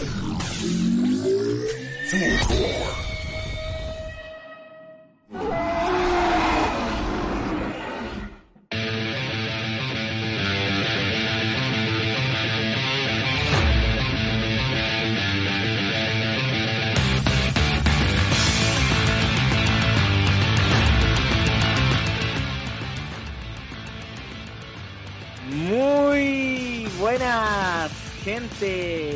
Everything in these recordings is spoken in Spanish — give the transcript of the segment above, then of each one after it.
Muy buenas, gente.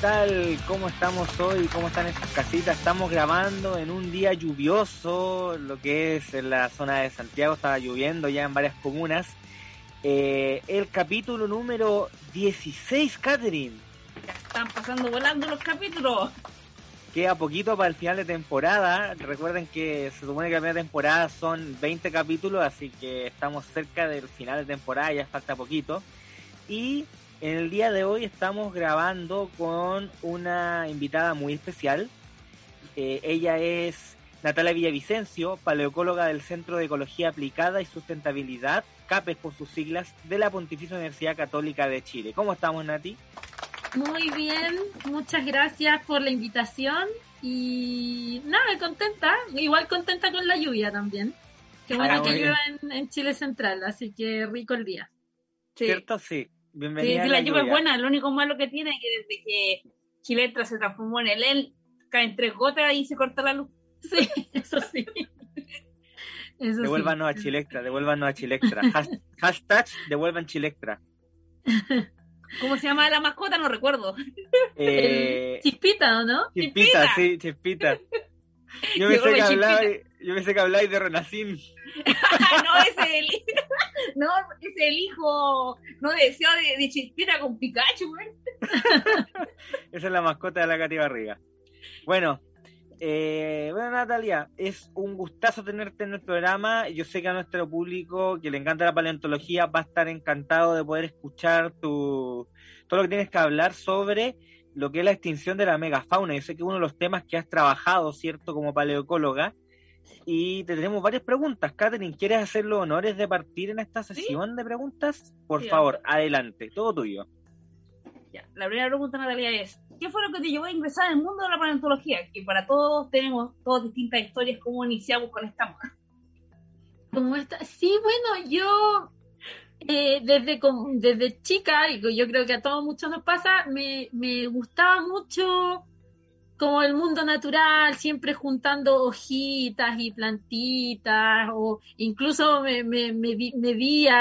¿Qué tal? ¿Cómo estamos hoy? ¿Cómo están estas casitas? Estamos grabando en un día lluvioso, lo que es en la zona de Santiago, estaba lloviendo ya en varias comunas. Eh, el capítulo número 16, Catherine. Ya están pasando volando los capítulos. Queda poquito para el final de temporada. Recuerden que se supone que la primera temporada son 20 capítulos, así que estamos cerca del final de temporada, ya falta poquito. Y en el día de hoy estamos grabando con una invitada muy especial. Eh, ella es Natalia Villavicencio, paleocóloga del Centro de Ecología Aplicada y Sustentabilidad, CAPES por sus siglas, de la Pontificia Universidad Católica de Chile. ¿Cómo estamos, Nati? Muy bien, muchas gracias por la invitación y nada, contenta, igual contenta con la lluvia también. Qué bueno Ah, que llueva en, en Chile Central, así que rico el día. Sí, ¿Cierto? Sí. Bienvenida. sí, la lluvia es buena, lo único malo que tiene es que desde que Chiletra se transformó en el EL, caen tres gotas y se corta la luz. Sí, eso sí. Eso sí. Devuélvanos a Chilectra, devuélvanos a Chilectra. Has- Hashtag devuelvan Chilectra. ¿Cómo se llama la mascota? No recuerdo. Eh, Chispita, ¿o no? chispita, sí, chispita. Yo me Llegó sé la que Chispita. habláis, yo me sé que habláis de Renacín. no, ese es el no, es el hijo no deseado de, de Chispita con Pikachu, güey. Esa es la mascota de la Katy Barriga. Bueno, eh, bueno Natalia, es un gustazo tenerte en el programa. Yo sé que a nuestro público que le encanta la paleontología va a estar encantado de poder escuchar tu, todo lo que tienes que hablar sobre lo que es la extinción de la megafauna. Yo sé que uno de los temas que has trabajado, ¿cierto?, como paleoecóloga. Y te tenemos varias preguntas. Catherine, ¿quieres hacer los honores de partir en esta sesión de preguntas? Por Sí, favor, adelante, todo tuyo. Ya, la primera pregunta, Natalia, es ¿qué fue lo que te llevó a ingresar al mundo de la paleontología? Que para todos tenemos todas distintas historias, cómo iniciamos con esta Como esta, sí, bueno, yo eh, desde, desde chica, y yo creo que a todos muchos nos pasa, me, me gustaba mucho como el mundo natural, siempre juntando hojitas y plantitas, o incluso me, me,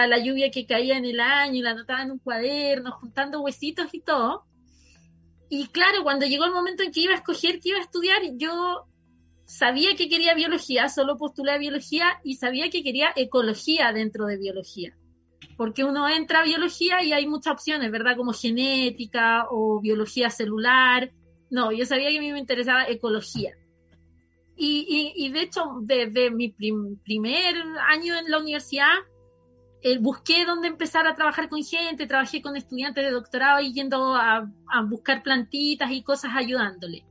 la lluvia que caía en el año y la anotaba en un cuaderno, juntando huesitos y todo. Y claro, cuando llegó el momento en que iba a escoger qué iba a estudiar, yo sabía que quería biología, solo postulé a biología y sabía que quería ecología dentro de biología. Porque uno entra a biología y hay muchas opciones, ¿verdad? Como genética o biología celular. No, yo sabía que a mí me interesaba ecología. Y, y, de hecho, desde mi prim- primer año en la universidad, eh, busqué dónde empezar a trabajar con gente, trabajé con estudiantes de doctorado y yendo a, a buscar plantitas y cosas ayudándole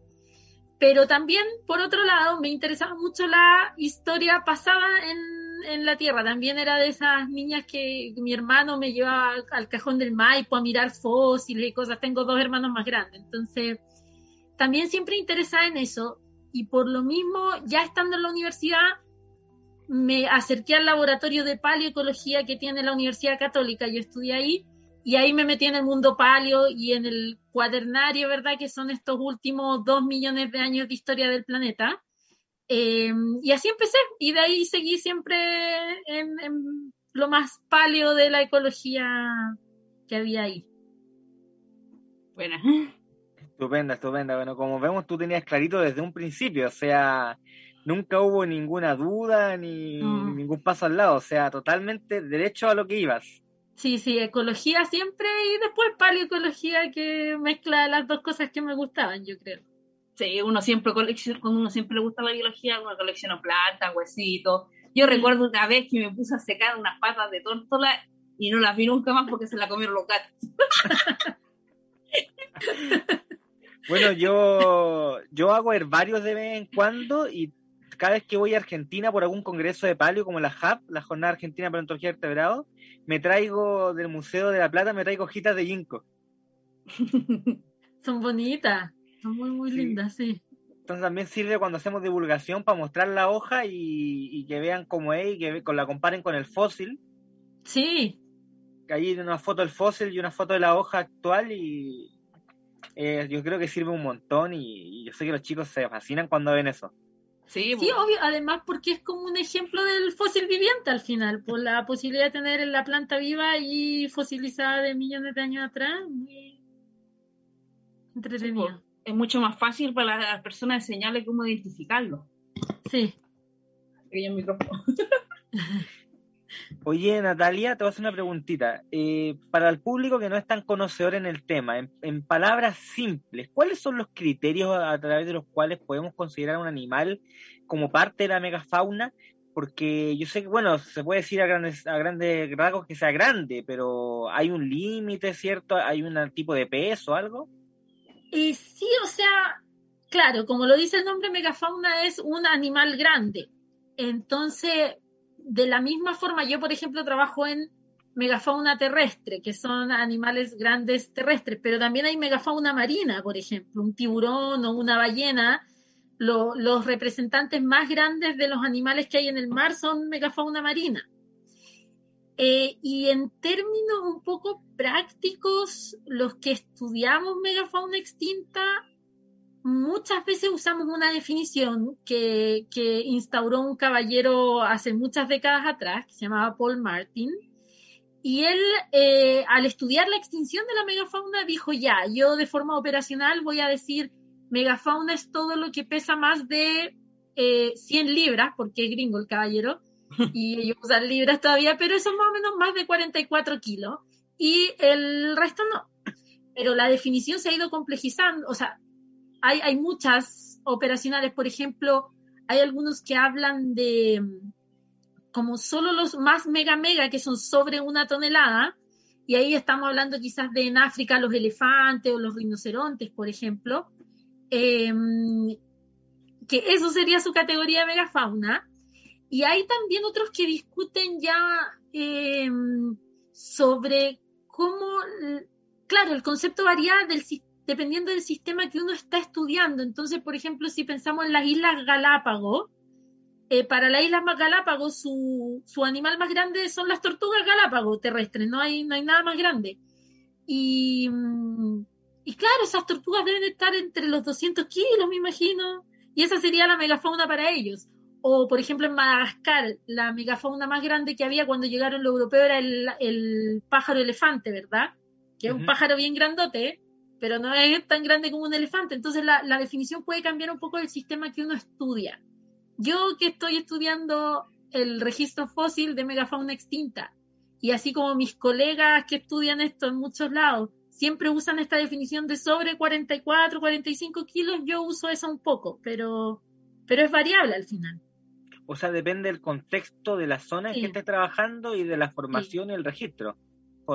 pero también, por otro lado, me interesaba mucho la historia pasada en, en la Tierra. También era de esas niñas que mi hermano me llevaba al cajón del Maipo a mirar fósiles y cosas. Tengo dos hermanos más grandes, entonces también siempre interesada en eso. Y por lo mismo, ya estando en la universidad, me acerqué al laboratorio de paleoecología que tiene la Universidad Católica. Yo estudié ahí y ahí me metí en el mundo paleo y en el cuadernario, ¿verdad? Que son estos últimos dos millones de años de historia del planeta. Eh, y así empecé, y de ahí seguí siempre en, en lo más paleo de la ecología que había ahí. Buena. Estupenda, estupenda. Bueno, como vemos, tú tenías clarito desde un principio, o sea, nunca hubo ninguna duda ni Mm. ningún paso al lado, o sea, totalmente derecho a lo que ibas. Sí, sí, ecología siempre y después paleoecología que mezcla las dos cosas que me gustaban, yo creo. Sí, uno siempre colecciona, cuando uno siempre le gusta la biología, uno colecciona plantas, huesitos. Yo recuerdo una vez que me puse a secar unas patas de tórtola y no las vi nunca más porque se la comieron los gatos. bueno, yo, yo hago herbarios de vez en cuando y cada vez que voy a Argentina por algún congreso de palio, como la HAP, la Jornada Argentina de Paleontología de Vertebrados, me traigo del Museo de la Plata, me traigo hojitas de ginkgo. Son bonitas, son muy, muy lindas, sí. Entonces también sirve cuando hacemos divulgación para mostrar la hoja y, que vean cómo es y que la comparen con el fósil. Sí. Ahí hay una foto del fósil y una foto de la hoja actual y eh, yo creo que sirve un montón y, yo sé que los chicos se fascinan cuando ven eso. Sí, obvio, además porque es como un ejemplo del fósil viviente al final, por la posibilidad de tener la planta viva y fosilizada de millones de años atrás, muy entretenido. es mucho más fácil para las personas enseñarle cómo identificarlo. Sí. Pequeño micrófono. Oye, Natalia, te voy a hacer una preguntita. Eh, para el público que no es tan conocedor en el tema, en, palabras simples, ¿cuáles son los criterios a, través de los cuales podemos considerar un animal como parte de la megafauna? Porque yo sé que, bueno, se puede decir a grandes, a grandes rasgos que sea grande, pero ¿hay un límite, cierto? ¿Hay un tipo de peso algo? Y sí, o sea, claro, como lo dice el nombre, megafauna es un animal grande. Entonces, de la misma forma, yo, por ejemplo, trabajo en megafauna terrestre, que son animales grandes terrestres, pero también hay megafauna marina, por ejemplo, un tiburón o una ballena. los representantes más grandes de los animales que hay en el mar son megafauna marina. Eh, y en términos un poco prácticos, los que estudiamos megafauna extinta muchas veces usamos una definición que, instauró un caballero hace muchas décadas atrás, que se llamaba Paul Martin, y él, eh, al estudiar la extinción de la megafauna, dijo, ya, yo de forma operacional voy a decir, megafauna es todo lo que pesa más de 100 eh, libras, porque es gringo el caballero, y ellos usan libras todavía, pero eso es más o menos más de 44 kilos, y el resto no. Pero la definición se ha ido complejizando, o sea, hay, hay muchas operacionales, por ejemplo, hay algunos que hablan de como solo los más mega mega que son sobre una tonelada, y ahí estamos hablando quizás de en África los elefantes o los rinocerontes, por ejemplo, em, que eso sería su categoría de megafauna. Y hay también otros que discuten ya em, sobre cómo, claro, el concepto varía del dependiendo del sistema que uno está estudiando. Entonces, por ejemplo, si pensamos en las Islas Galápagos, eh, para las Islas Galápagos su, su, animal más grande son las tortugas Galápagos terrestres, no hay, no hay nada más grande. Y, y claro, esas tortugas deben estar entre los 200 kilos, me imagino, y esa sería la megafauna para ellos. O, por ejemplo, en Madagascar, la megafauna más grande que había cuando llegaron los europeos era el, el pájaro elefante, ¿verdad? Que es un pájaro bien grandote, pero no es tan grande como un elefante. Entonces la, definición puede cambiar un poco del sistema que uno estudia. Yo que estoy estudiando el registro fósil de megafauna extinta, y así como mis colegas que estudian esto en muchos lados, siempre usan esta definición de sobre 44, 45 kilos, yo uso esa un poco, pero, pero es variable al final. O sea, depende del contexto de la zona en que estés trabajando y de la formación y el registro.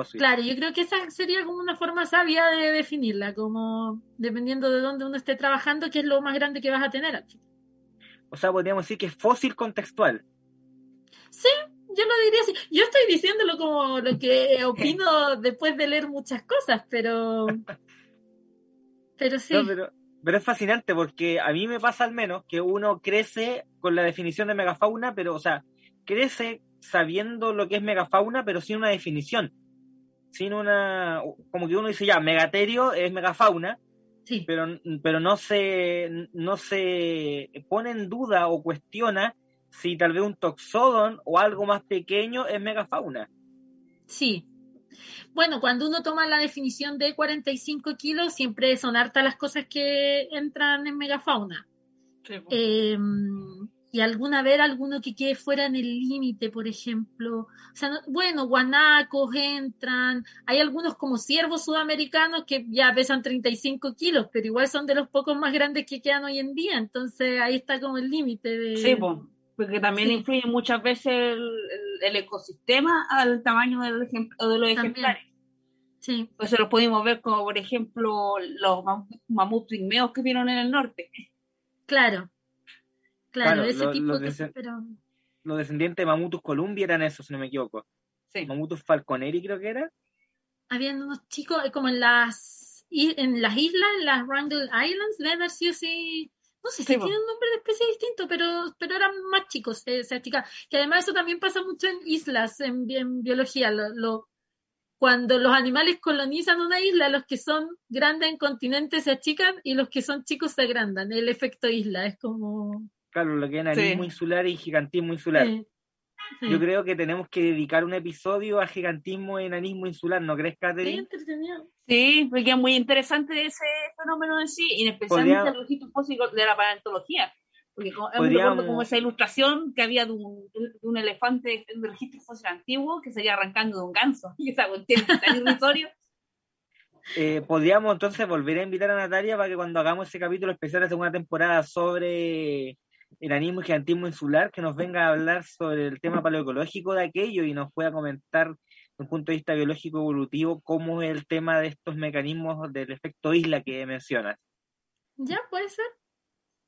Claro, yo creo que esa sería como una forma sabia de definirla, como dependiendo de dónde uno esté trabajando, qué es lo más grande que vas a tener aquí. O sea, podríamos decir que es fósil contextual. Sí, yo lo diría así. Yo estoy diciéndolo como lo que opino después de leer muchas cosas, pero. Pero sí. pero, pero, es fascinante porque a mí me pasa al menos que uno crece con la definición de megafauna, pero, o sea, crece sabiendo lo que es megafauna, pero sin una definición sin una, como que uno dice ya, megaterio es megafauna, sí. pero, pero no, se, no se pone en duda o cuestiona si tal vez un toxodon o algo más pequeño es megafauna. Sí. Bueno, cuando uno toma la definición de 45 kilos, siempre son hartas las cosas que entran en megafauna. Sí, y alguna vez alguno que quede fuera en el límite, por ejemplo. O sea, bueno, guanacos entran, hay algunos como ciervos sudamericanos que ya pesan 35 kilos, pero igual son de los pocos más grandes que quedan hoy en día, entonces ahí está como el límite de... Sí, pues, porque también influye muchas veces el, ecosistema al tamaño del de los ejemplares. Sí. Pues se los pudimos ver como, por ejemplo, los mamuts pigmeos que vieron en el norte. Claro, Claro, ese tipo de pero... Los descendientes de Mamutus Columbia eran esos, si no me equivoco. Sí. Mamutus Falconeri creo que era. Habían unos chicos eh, como en las en las islas, en las Wrangell Islands, deben haber sido así no sé si tienen un nombre de especie distinto, pero, pero eran más chicos, eh, esa chica. Que además eso también pasa mucho en islas, en, biología. Lo, cuando los animales colonizan una isla, los que son grandes en continentes se achican y los que son chicos se agrandan. El efecto isla es como claro, lo que es enanismo insular y gigantismo insular. Yo creo que tenemos que dedicar un episodio a gigantismo y enanismo insular, ¿no crees, Catherine? Sí, porque es muy interesante ese fenómeno en sí, y especialmente el registro fósil de la paleontología. Porque como, como esa ilustración que había de un, de un elefante en un registro fósil antiguo que seguía arrancando de un ganso. Y esa cuestión tan irrisorio. Eh, podríamos entonces volver a invitar a Natalia para que cuando hagamos ese capítulo especial de segunda temporada sobre enanismo y gigantismo insular, que nos venga a hablar sobre el tema paleoecológico de aquello y nos pueda comentar desde un punto de vista biológico evolutivo cómo es el tema de estos mecanismos del efecto isla que mencionas. Ya, puede ser.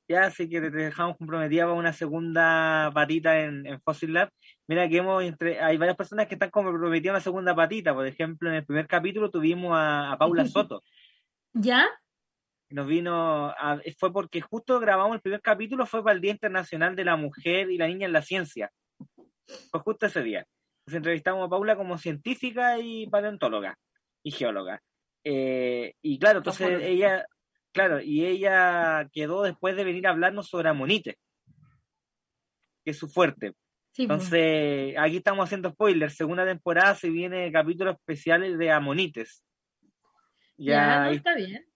Ya, así que te dejamos comprometida para una segunda patita en, en Fossil Lab. Mira que hemos entre, hay varias personas que están comprometidas en una segunda patita. Por ejemplo, en el primer capítulo tuvimos a, a Paula Soto. ¿Ya? Nos vino fue porque justo grabamos el primer capítulo fue para el Día Internacional de la Mujer y la Niña en la Ciencia. Fue justo ese día. Nos entrevistamos a Paula como científica y paleontóloga y geóloga. Eh, y claro entonces ella claro y ella quedó después de venir a hablarnos sobre amonites que es su fuerte. Entonces aquí estamos haciendo spoilers. Segunda temporada se viene capítulos especiales de amonites. Ya, está bien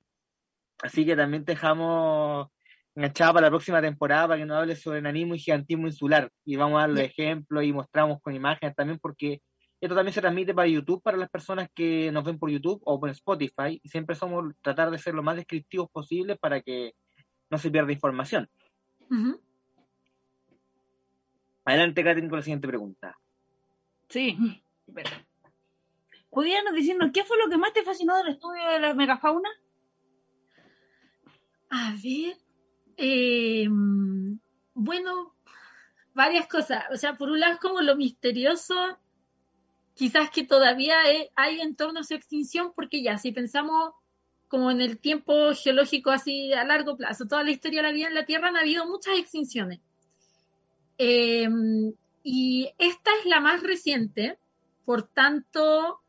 Así que también te dejamos enganchada para la próxima temporada para que nos hables sobre enanismo y gigantismo insular. Y vamos a darle ejemplos y mostramos con imágenes también porque esto también se transmite para YouTube, para las personas que nos ven por YouTube o por Spotify. Y siempre somos tratar de ser lo más descriptivos posible para que no se pierda información. Adelante, Katrin, con la siguiente pregunta. Sí. ¿Pudieras decirnos qué fue lo que más te fascinó del estudio de la megafauna? A ver, em, bueno, varias cosas. O sea, por un lado es como lo misterioso, quizás que todavía hay en torno a su extinción, porque ya, si pensamos como en el tiempo geológico así a largo plazo, toda la historia de la vida en la Tierra han habido muchas extinciones. Em, y esta es la más reciente, por tanto,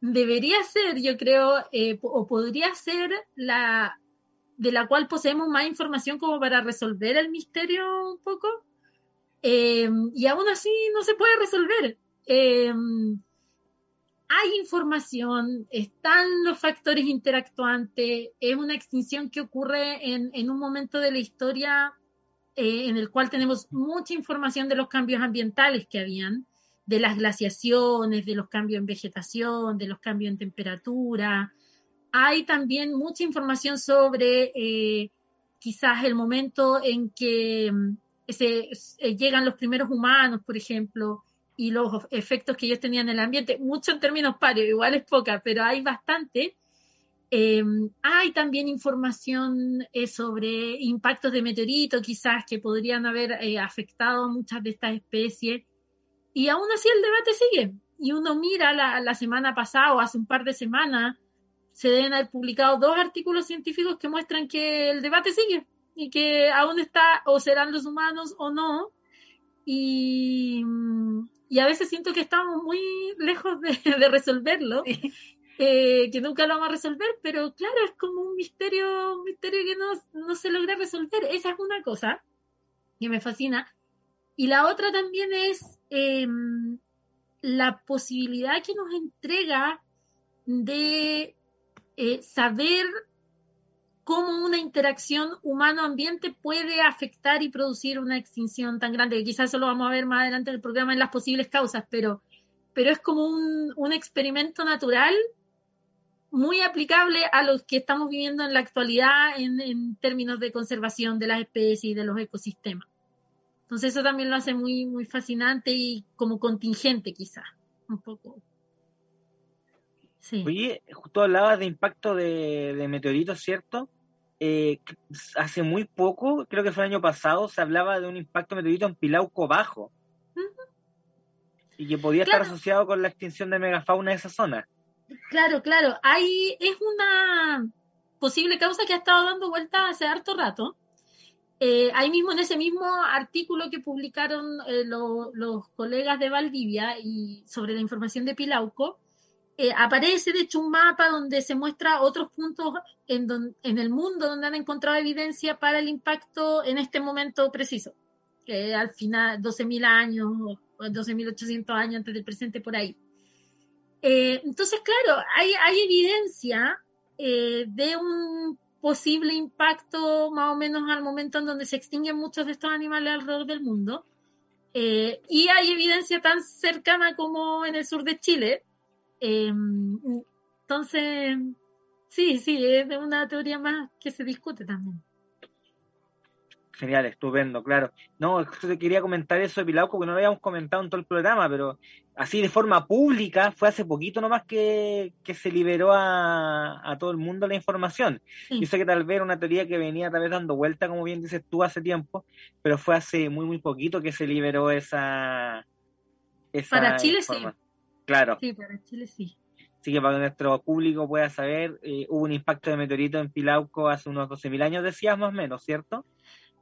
debería ser, yo creo, eh, o podría ser la de la cual poseemos más información como para resolver el misterio un poco. Eh, y aún así no se puede resolver. Eh, hay información, están los factores interactuantes, es una extinción que ocurre en, un momento de la historia eh, en el cual tenemos mucha información de los cambios ambientales que habían, de las glaciaciones, de los cambios en vegetación, de los cambios en temperatura, hay también mucha información sobre eh, quizás el momento en que mm, eh, llegan los primeros humanos, por ejemplo, y los efectos que ellos tenían en el ambiente, mucho en términos parios, igual es poca, pero hay bastante. Em, hay también información eh, sobre impactos de meteorito, quizás que podrían haber afectado a muchas de estas especies. Y aún así el debate sigue. Y uno mira la, la semana pasada o hace un par de semanas se deben haber publicado dos artículos científicos que muestran que el debate sigue y que aún está o serán los humanos o no. Y, y a veces siento que estamos muy lejos de, resolverlo, eh, que nunca lo vamos a resolver, pero claro, es como un misterio, un misterio que no, no se logra resolver. Esa es una cosa que me fascina. Y la otra también es em, la posibilidad que nos entrega de eh, saber cómo una interacción humano-ambiente puede afectar y producir una extinción tan grande, quizás eso lo vamos a ver más adelante en el programa en las posibles causas, pero, pero es como un, un experimento natural muy aplicable a los que estamos viviendo en la actualidad en, en, términos de conservación de las especies y de los ecosistemas. Entonces eso también lo hace muy, muy fascinante y como contingente quizás, un poco. Sí. Oye, justo hablabas de impacto de, de meteoritos, ¿cierto? Eh, hace muy poco, creo que fue el año pasado, se hablaba de un impacto de meteorito en Pilauco Bajo. Y que podía estar asociado con la extinción de megafauna de esa zona. Claro, claro. Hay, es una posible causa que ha estado dando vuelta hace harto rato. Eh, ahí mismo, en ese mismo artículo que publicaron eh, los colegas de Valdivia y sobre la información de Pilauco, eh, aparece de hecho un mapa donde se muestra otros puntos en, en el mundo donde han encontrado evidencia para el impacto en este momento preciso, que al final 12.000 años o 12.800 años antes del presente por ahí. Eh, entonces, claro, hay, hay evidencia eh, de un posible impacto más o menos al momento en donde se extinguen muchos de estos animales alrededor del mundo. y hay evidencia tan cercana como en el sur de Chile, Em, entonces, sí, sí, es una teoría más que se discute también. Genial, estupendo, claro. No, te quería comentar eso de Pilauco, que no lo habíamos comentado en todo el programa, pero así de forma pública, fue hace poquito nomás que, que se liberó a, a, todo el mundo la información. Yo sé que tal vez era una teoría que venía tal vez dando vuelta, como bien dices tú, hace tiempo, pero fue hace muy, muy poquito que se liberó esa... esa Para Chile sí. Claro. Sí, para Chile sí. Así que para que nuestro público pueda saber, eh, hubo un impacto de meteorito en Pilauco hace unos 12.000 años, decías más o menos, ¿cierto?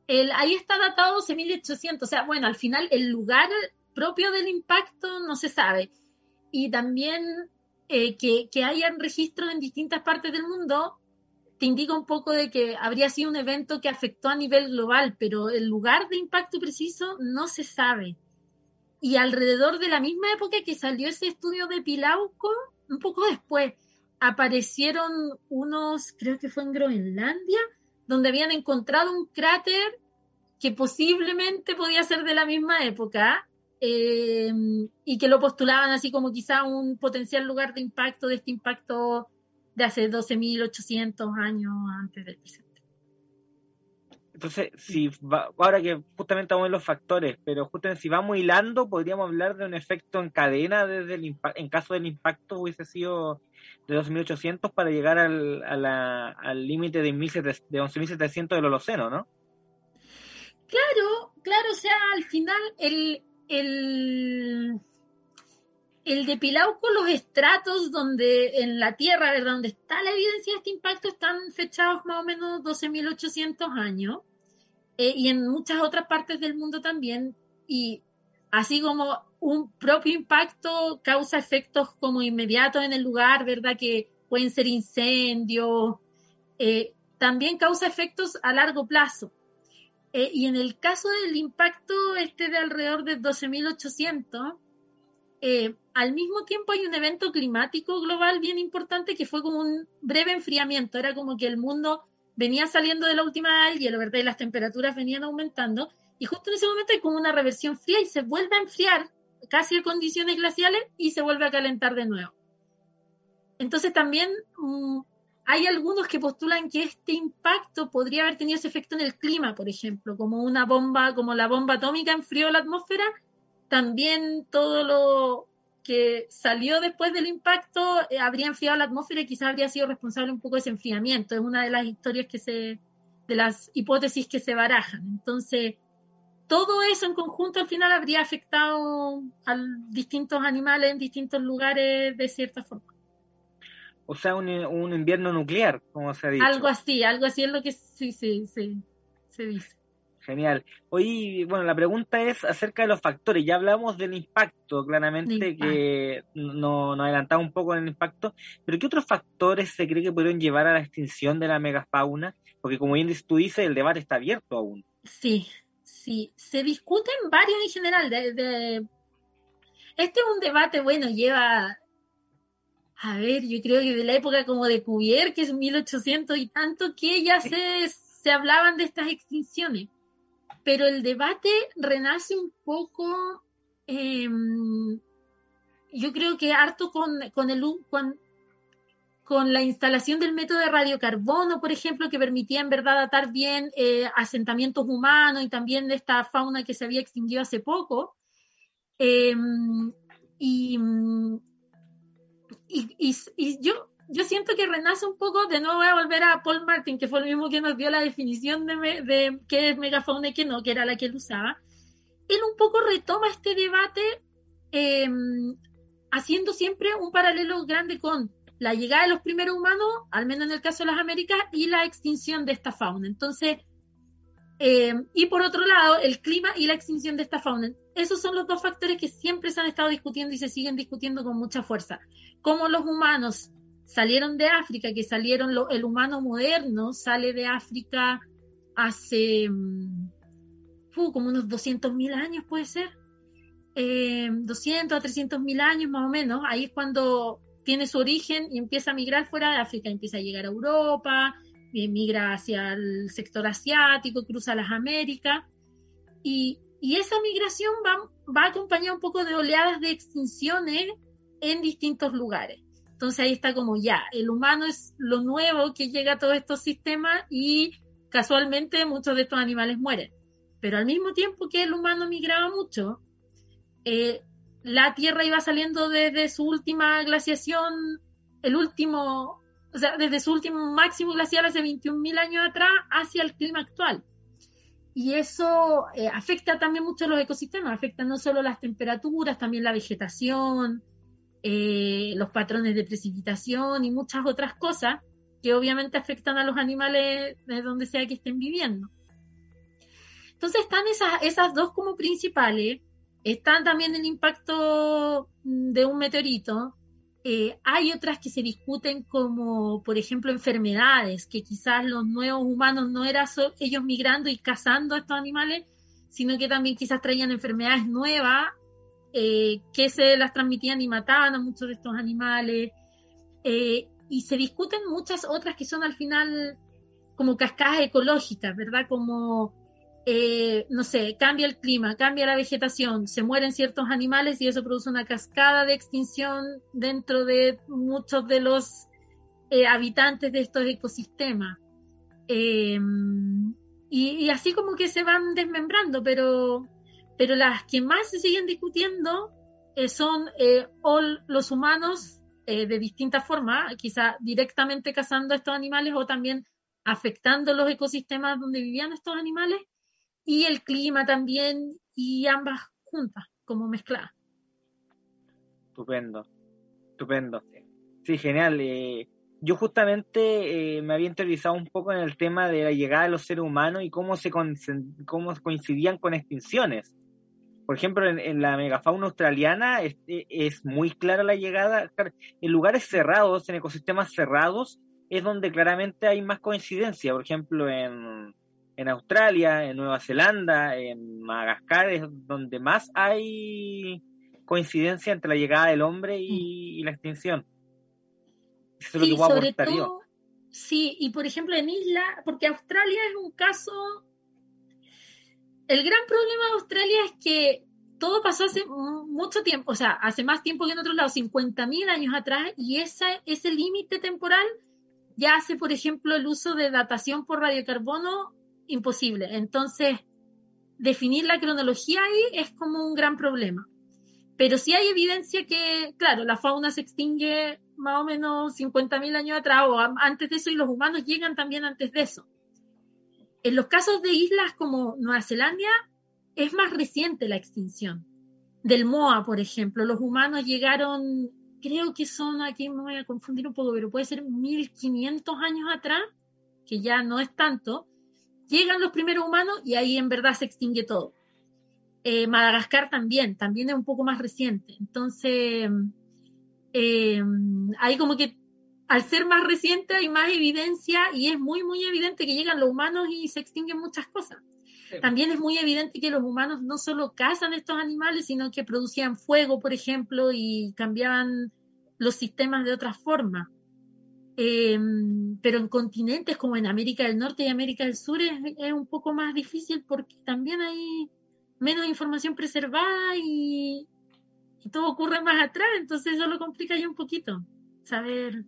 El, ahí está datado 12.800, o sea, bueno, al final el lugar propio del impacto no se sabe. Y también eh, que, que hayan registros en distintas partes del mundo te indica un poco de que habría sido un evento que afectó a nivel global, pero el lugar de impacto preciso no se sabe. Y alrededor de la misma época que salió ese estudio de Pilauco, un poco después, aparecieron unos, creo que fue en Groenlandia, donde habían encontrado un cráter que posiblemente podía ser de la misma época eh, y que lo postulaban así como quizá un potencial lugar de impacto de este impacto de hace 12.800 años antes del presente. Entonces, si ahora que justamente vamos a ver los factores, pero justamente si vamos hilando, podríamos hablar de un efecto en cadena desde el en caso del impacto hubiese sido de 2.800 para llegar al límite de, de 11.700 del Holoceno, ¿no? Claro, claro, o sea, al final el, el, el de Pilauco, los estratos donde en la Tierra, ¿verdad? Donde está la evidencia de este impacto están fechados más o menos 12.800 años. Eh, y en muchas otras partes del mundo también. Y así como un propio impacto causa efectos como inmediatos en el lugar, ¿verdad? Que pueden ser incendios, eh, también causa efectos a largo plazo. Eh, y en el caso del impacto este de alrededor de 12.800, al mismo tiempo hay un evento climático global bien importante que fue como un breve enfriamiento, era como que el mundo venía saliendo de la última del hielo, ¿verdad? Y las temperaturas venían aumentando. Y justo en ese momento hay como una reversión fría y se vuelve a enfriar casi a condiciones glaciales y se vuelve a calentar de nuevo. Entonces también mm, hay algunos que postulan que este impacto podría haber tenido ese efecto en el clima, por ejemplo, como una bomba, como la bomba atómica enfrió la atmósfera, también todo lo, que salió después del impacto eh, habría enfriado la atmósfera y quizás habría sido responsable un poco de ese enfriamiento. Es una de las historias que se, de las hipótesis que se barajan. Entonces, todo eso en conjunto al final habría afectado a distintos animales en distintos lugares de cierta forma. O sea, un, un invierno nuclear, como se ha dicho. Algo así, algo así es lo que sí, sí, sí, se dice. Genial. Hoy, bueno, la pregunta es acerca de los factores. Ya hablamos del impacto, claramente, que nos no adelantaba un poco en el impacto, pero ¿qué otros factores se cree que pudieron llevar a la extinción de la megafauna? Porque como bien tú dices, el debate está abierto aún. Sí, sí. Se discuten varios en general. De, Este es un debate, bueno, lleva a ver, yo creo que de la época como de Cuvier, que es 1800 y tanto, que ya se, se hablaban de estas extinciones. Pero el debate renace un poco, em, yo creo que harto con, con, el, con, con, la instalación del método de radiocarbono, por ejemplo, que permitía en verdad datar bien eh, asentamientos humanos y también de esta fauna que se había extinguido hace poco. Em, y, y, y, yo, yo siento que renace un poco, de nuevo voy a volver a Paul Martin, que fue el mismo que nos dio la definición de, de qué es megafauna y qué no, que era la que él usaba. Él un poco retoma este debate em, haciendo siempre un paralelo grande con la llegada de los primeros humanos, al menos en el caso de las Américas, y la extinción de esta fauna. Entonces, em, y por otro lado, el clima y la extinción de esta fauna. Esos son los dos factores que siempre se han estado discutiendo y se siguen discutiendo con mucha fuerza cómo los humanos salieron de África, que salieron, el humano moderno sale de África hace mm, como unos 200.000 años, puede ser. 200 eh, a 300.000 años más o menos. Ahí es cuando tiene su origen y empieza a migrar fuera de África, empieza a llegar a Europa, eh, migra hacia el sector asiático, cruza las Américas. Y, y esa migración va, va acompañada un poco de oleadas de extinciones en distintos lugares. Entonces ahí está como ya, el humano es lo nuevo que llega a todos estos sistemas y casualmente muchos de estos animales mueren. Pero al mismo tiempo que el humano migraba mucho, eh, la Tierra iba saliendo desde su última glaciación, el último, o sea, desde su último máximo glacial hace 21.000 años atrás hacia el clima actual. Y eso eh, afecta también mucho a los ecosistemas, afecta no solo las temperaturas, también la vegetación, eh, los patrones de precipitación y muchas otras cosas que obviamente afectan a los animales de donde sea que estén viviendo. Entonces están esas, dos como principales, están también el impacto de un meteorito, eh, hay otras que se discuten como, por ejemplo, enfermedades, que quizás los nuevos humanos no eran ellos migrando y cazando a estos animales, sino que también quizás traían enfermedades nuevas eh, que se las transmitían y mataban a muchos de estos animales. Eh, y se discuten muchas otras que son al final como cascadas ecológicas, ¿verdad? Como, eh, no sé, cambia el clima, cambia la vegetación, se mueren ciertos animales y eso produce una cascada de extinción dentro de muchos de los habitantes de estos ecosistemas. Y, y, así como que se van desmembrando, pero pero las que más se siguen discutiendo eh, son eh, los humanos eh, de distintas formas, quizá directamente cazando a estos animales o también afectando los ecosistemas donde vivían estos animales y el clima también y ambas juntas como mezcladas. Estupendo, estupendo. Sí, genial. yo justamente me había interesado un poco en el tema de la llegada de los seres humanos y cómo se cómo coincidían con extinciones por ejemplo, en, la megafauna australiana es, es, muy clara la llegada. En lugares cerrados, en ecosistemas cerrados, es donde claramente hay más coincidencia. Por ejemplo, en, en Australia, en Nueva Zelanda, en Madagascar, es donde más hay coincidencia entre la llegada del hombre y, la extinción. Eso es lo que sobre todo, Sí, y por ejemplo en isla, porque Australia es un caso el gran problema de Australia es que todo pasó hace mucho tiempo, o sea, hace más tiempo que en otros lados, 50.000 años atrás, y esa, ese límite temporal ya hace, por ejemplo, el uso de datación por radiocarbono imposible. Entonces, definir la cronología ahí es como un gran problema. Pero sí hay evidencia que, claro, la fauna se extingue más o menos 50.000 años atrás o antes de eso y los humanos llegan también antes de eso. En los casos de islas como Nueva Zelanda, es más reciente la extinción. Del MOA, por ejemplo, los humanos llegaron, creo que son, aquí me voy a confundir un poco, pero puede ser 1500 años atrás, que ya no es tanto. Llegan los primeros humanos y ahí en verdad se extingue todo. Eh, Madagascar también, también es un poco más reciente. Entonces, eh, hay como que al ser más reciente hay más evidencia y es muy, muy evidente que llegan los humanos y se extinguen muchas cosas. También es muy evidente que los humanos no solo cazan estos animales, sino que producían fuego, por ejemplo, y cambiaban los sistemas de otra forma. Em, pero en continentes como en América del Norte y América del Sur es, es, un poco más difícil porque también hay menos información preservada y, y todo ocurre más atrás, entonces eso lo complica ya un poquito, saber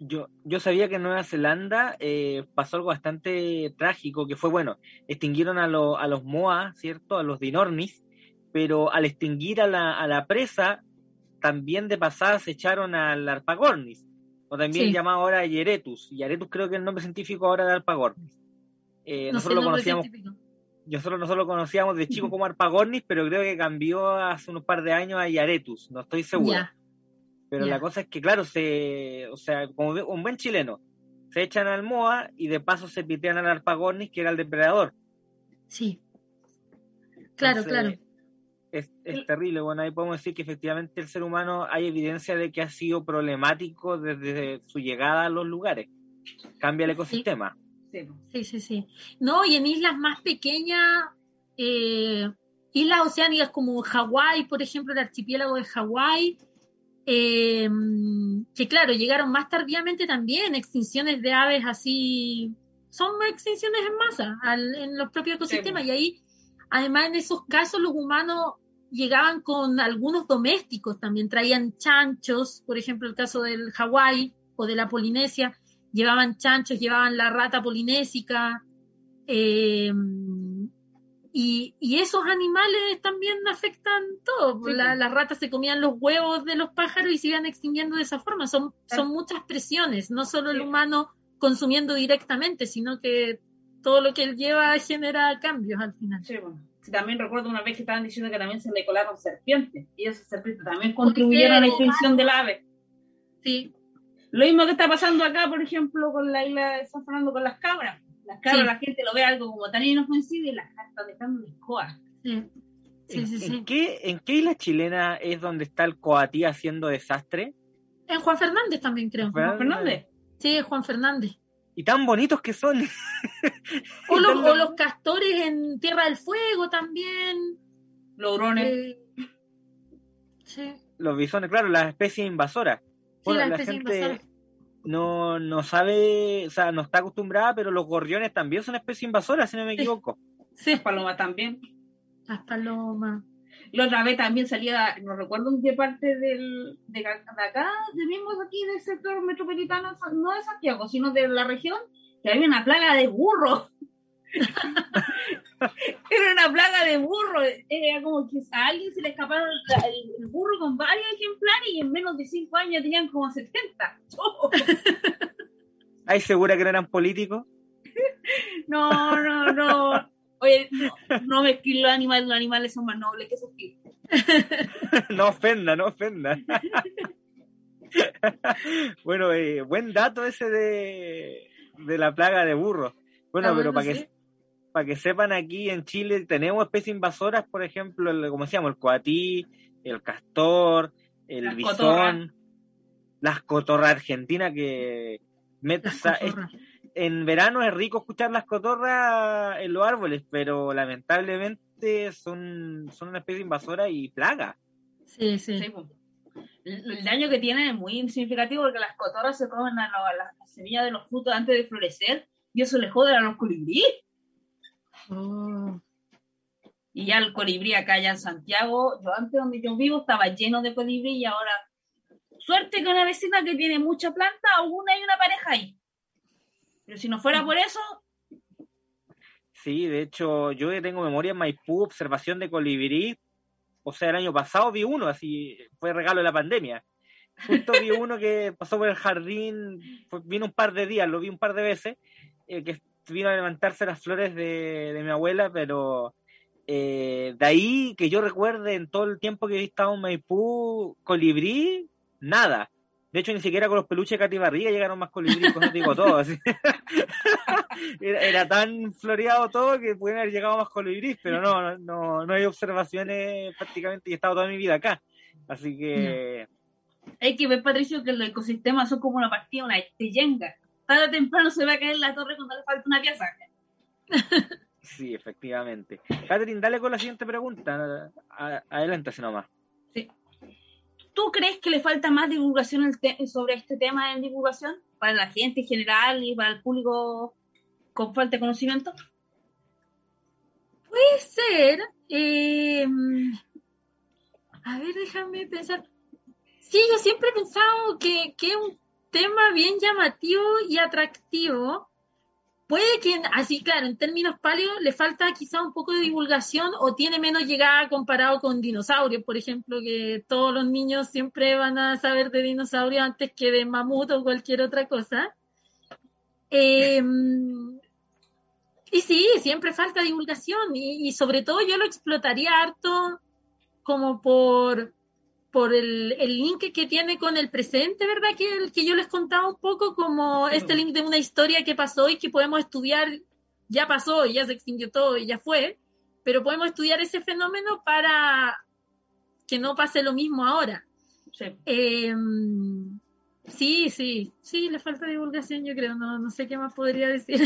yo, yo sabía que en Nueva Zelanda eh, pasó algo bastante trágico, que fue, bueno, extinguieron a, a los Moa, ¿cierto? A los Dinornis, pero al extinguir a la, a la presa, también de pasada se echaron al Arpagornis, o también llamado ahora Yeretus. Yeretus creo que es el nombre científico ahora de Arpagornis. Eh, nosotros lo conocíamos. Nosotros, nosotros lo conocíamos de chico como Arpagornis, pero creo que cambió hace unos par de años a Yaretus, no estoy seguro. Pero la cosa es que, claro, se, o sea, como un buen chileno, se echan al Moa y de paso se pitean al Arpagornis, que era el depredador. Sí. Claro, claro. Es, es terrible. Bueno, ahí podemos decir que efectivamente el ser humano hay evidencia de que ha sido problemático desde su llegada a los lugares. Cambia el ecosistema. Sí, sí, sí. No, y en islas más pequeñas, eh, islas oceánicas como Hawái, por ejemplo, el archipiélago de Hawái, eh, que claro, llegaron más tardíamente también, extinciones de aves así, son extinciones en masa en los propios ecosistemas. y ahí, además en esos casos los humanos llegaban con algunos domésticos, también traían chanchos, por ejemplo el caso del Hawái o de la Polinesia, llevaban chanchos, llevaban la rata polinésica, eh, y, esos animales también afectan todo. las ratas se comían los huevos de los pájaros y se iban extinguiendo de esa forma. Son, son muchas presiones, no solo el humano consumiendo directamente, sino que todo lo que él lleva genera cambios al final. Sí, bueno. también recuerdo una vez que estaban diciendo que también se le colaron serpientes y esas serpientes también contribuyeron a la extinción del ave. Sí. Lo mismo que está pasando acá, por ejemplo, con la isla de San Fernando con las cabras Claro, la gente lo ve algo como tan inofensivo y las están dejando de coa. Sí. Sí, sí, ¿En, qué, ¿En qué isla chilena es donde está el coatí haciendo desastre? En Juan Fernández también, creo. ¿Juan Fernández? Sí, Juan Fernández. Y tan bonitos que son. o, los, los, castores en Tierra del Fuego también. Logrones. Eh, sí. Los bisones, claro, las especies invasoras. Sí, las especies invasoras no, no sabe, o sea, no está acostumbrada, pero los gorriones también son especies invasoras, si no me equivoco. Sí, las palomas también. Las palomas. La otra vez también salía, no recuerdo en qué parte del, de, acá, de mismo aquí del sector metropolitano, no de Santiago, sino de la región, que había una plaga de burros. Era una plaga de burro. Era como que a alguien se le escaparon el, burro con varios ejemplares y en menos de cinco años tenían como 70. ¿Hay segura que no eran políticos? no, no, no. Oye, no, no mezclen los animales, los animales son más nobles que sus hijos. no ofenda, no ofenda. bueno, eh, buen dato ese de, de la plaga de burro. Bueno, ah, pero para que para que sepan, aquí en Chile tenemos especies invasoras, por ejemplo, el, como decíamos, el coatí, el castor, el bisón, las cotorras argentinas que... en verano es rico escuchar las cotorras en los árboles, pero lamentablemente son, son una especie invasora y plaga. Sí, sí. el, daño que tienen es muy significativo porque las cotorras se comen las la semillas de los frutos antes de florecer y eso le jode a los colibríes. Oh. Y ya el colibrí acá ya en Santiago, yo antes donde yo vivo estaba lleno de colibrí y ahora suerte que una vecina que tiene mucha planta, aún hay una pareja ahí. Pero si no fuera por eso... Sí, de hecho, yo tengo memoria en Maipú, observación de colibrí, o sea, el año pasado vi uno, así fue regalo de la pandemia. Justo vi uno que pasó por el jardín, vino un par de días, lo vi un par de veces, eh, que vino a levantarse las flores de, mi abuela, pero eh, de ahí que yo recuerde en todo el tiempo que he estado en Maipú, colibrí, nada. De hecho, ni siquiera con los peluches de Katy Barriga llegaron más colibrí, con digo todo. era, tan floreado todo que pueden haber llegado más colibrí, pero no, no, no hay observaciones prácticamente y he estado toda mi vida acá. Así que... Hay que ver, Patricio, que los ecosistemas son como una partida, una yenga tarde o temprano se va a caer la torre cuando le falta una pieza. Sí, efectivamente. Catherine, dale con la siguiente pregunta. Adelante, si nomás. Sí. ¿Tú crees que le falta más divulgación sobre este tema en divulgación para la gente en general y para el público con falta de conocimiento? Puede ser. Eh, a ver, déjame pensar. Sí, yo siempre he pensado que, que es un tema bien llamativo y atractivo. Puede que, así claro, en términos paleo le falta quizá un poco de divulgación o tiene menos llegada comparado con dinosaurios, por ejemplo, que todos los niños siempre van a saber de dinosaurios antes que de mamut o cualquier otra cosa. Em, y sí, siempre falta divulgación y, sobre todo yo lo explotaría harto como por, por el, link que tiene con el presente, ¿verdad? Que, el, que yo les contaba un poco como este link de una historia que pasó y que podemos estudiar, ya pasó y ya se extinguió todo y ya fue, pero podemos estudiar ese fenómeno para que no pase lo mismo ahora. Sí. Em, sí, sí, sí, le falta divulgación, yo creo, no, no sé qué más podría decir.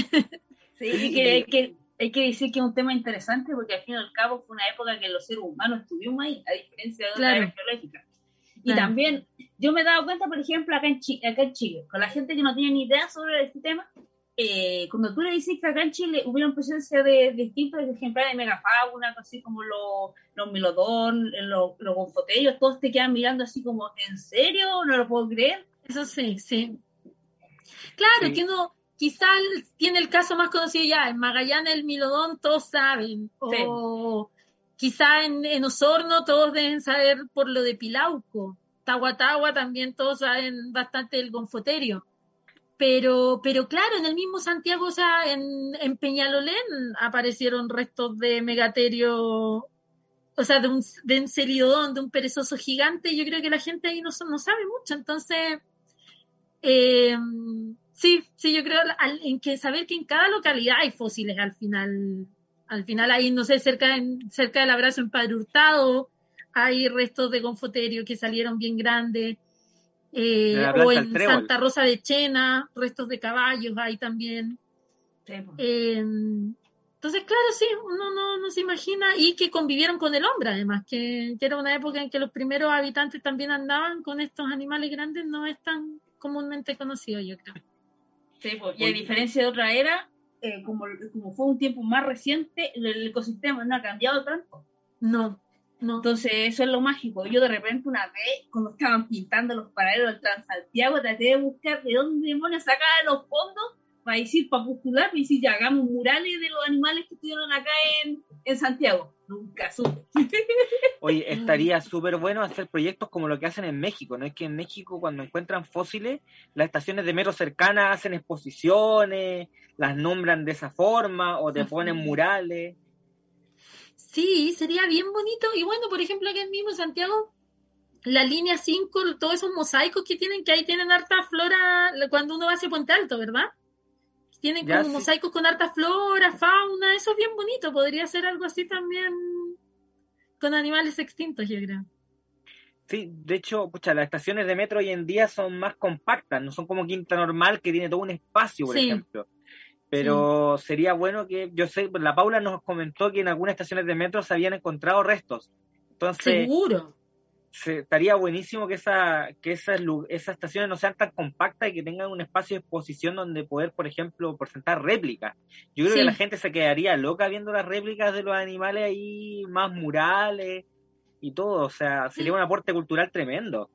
Sí, que, que, hay que decir que es un tema interesante porque al fin y al cabo fue una época que los seres humanos estuvimos ahí, a diferencia de otra claro. geológica. Y también, yo me he dado cuenta, por ejemplo, acá en, Chile, acá en Chile, con la gente que no tiene ni idea sobre este tema, eh, cuando tú le dices que acá en Chile hubiera presencia de, distintos ejemplares de megafauna, así como los, los milodón, los, los gonfotellos, todos te quedan mirando así como, ¿en serio? No lo puedo creer. Eso sí, sí. Claro, que no, quizá tiene el caso más conocido ya, en Magallanes el Milodón todos saben, o quizá en, Osorno todos deben saber por lo de Pilauco, Tahuatahua también todos saben bastante del Gonfoterio. Pero, pero claro, en el mismo Santiago, o sea, en, en Peñalolén aparecieron restos de megaterio, o sea, de un, de un celidodón, de un perezoso gigante, yo creo que la gente ahí no, no sabe mucho, entonces, eh, Sí, sí, yo creo en que saber que en cada localidad hay fósiles al final. Al final ahí, no sé, cerca, cerca del abrazo en Padre Hurtado hay restos de gonfoterio que salieron bien grandes. Eh, o en Santa Rosa de Chena, restos de caballos hay también. Em, entonces, claro, sí, uno no, no, se imagina y que convivieron con el hombre, además, que, que, era una época en que los primeros habitantes también andaban con estos animales grandes, no es tan comúnmente conocido, yo creo y a diferencia de otra era, eh, como, como fue un tiempo más reciente, el, ecosistema no ha cambiado tanto. No, no. Entonces, eso es lo mágico. Yo de repente una vez, cuando estaban pintando los paralelos del Transantiago, traté de buscar de dónde demonios sacaban los fondos para decir, para postular, y decir, ya hagamos murales de los animales que estuvieron acá en, en Santiago. Nunca supe. Oye, estaría súper bueno hacer proyectos como lo que hacen en México, ¿no? Es que en México cuando encuentran fósiles, las estaciones de metro cercanas hacen exposiciones, las nombran de esa forma o te ponen murales. Sí, sería bien bonito. Y bueno, por ejemplo, aquí mismo en Santiago, la línea 5, todos esos mosaicos que tienen, que ahí tienen harta flora cuando uno va hacia Puente Alto, ¿verdad? Tienen como mosaicos con harta flora, fauna, eso es bien bonito. Podría ser algo así también con animales extintos, yo creo. Sí, de hecho, pucha, las estaciones de metro hoy en día son más compactas, no son como Quinta Normal que tiene todo un espacio, por ejemplo. Pero sería bueno que, yo sé, la Paula nos comentó que en algunas estaciones de metro se habían encontrado restos. Entonces, Seguro estaría buenísimo que, esa, que esas, esas estaciones no sean tan compactas y que tengan un espacio de exposición donde poder, por ejemplo, presentar réplicas. Yo creo que la gente se quedaría loca viendo las réplicas de los animales ahí, más murales y todo. O sea, sería un aporte cultural tremendo.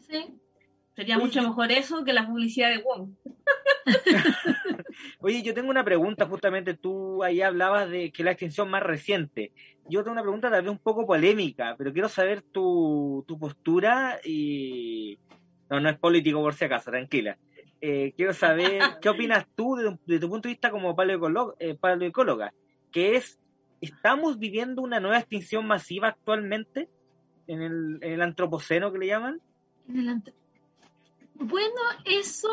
Sí. Sería mucho mejor eso que la publicidad de WOM. Oye, yo tengo una pregunta, justamente tú ahí hablabas de que la extinción más reciente. Yo tengo una pregunta tal vez un poco polémica, pero quiero saber tu, postura y... No, no es político por si acaso, tranquila. Eh, quiero saber qué opinas tú de, tu punto de vista como eh, paleoecóloga, que es, ¿estamos viviendo una nueva extinción masiva actualmente en el, en el antropoceno que le llaman? Bueno, eso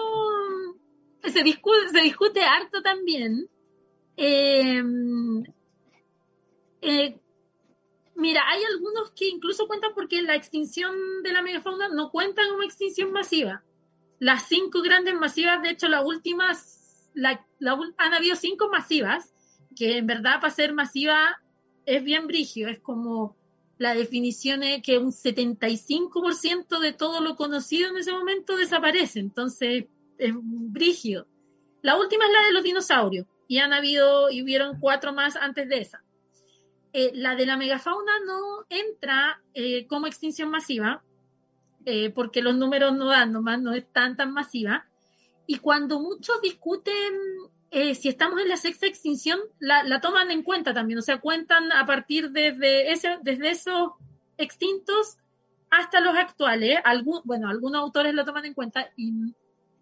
se discute, se discute harto también. Eh, eh, mira, hay algunos que incluso cuentan porque la extinción de la megafauna no cuenta como extinción masiva. Las cinco grandes masivas, de hecho, las últimas, la, han habido cinco masivas, que en verdad para ser masiva es bien brigio, es como la definición es que un 75% de todo lo conocido en ese momento desaparece, entonces es brígido. La última es la de los dinosaurios, y han habido, y hubieron cuatro más antes de esa. Eh, la de la megafauna no entra eh, como extinción masiva, eh, porque los números no dan nomás, no es tan tan masiva. Y cuando muchos discuten si estamos en la sexta extinción, la, toman en cuenta también, o sea, cuentan a partir desde, ese, desde esos extintos hasta los actuales. Algún, bueno, algunos autores lo toman en cuenta y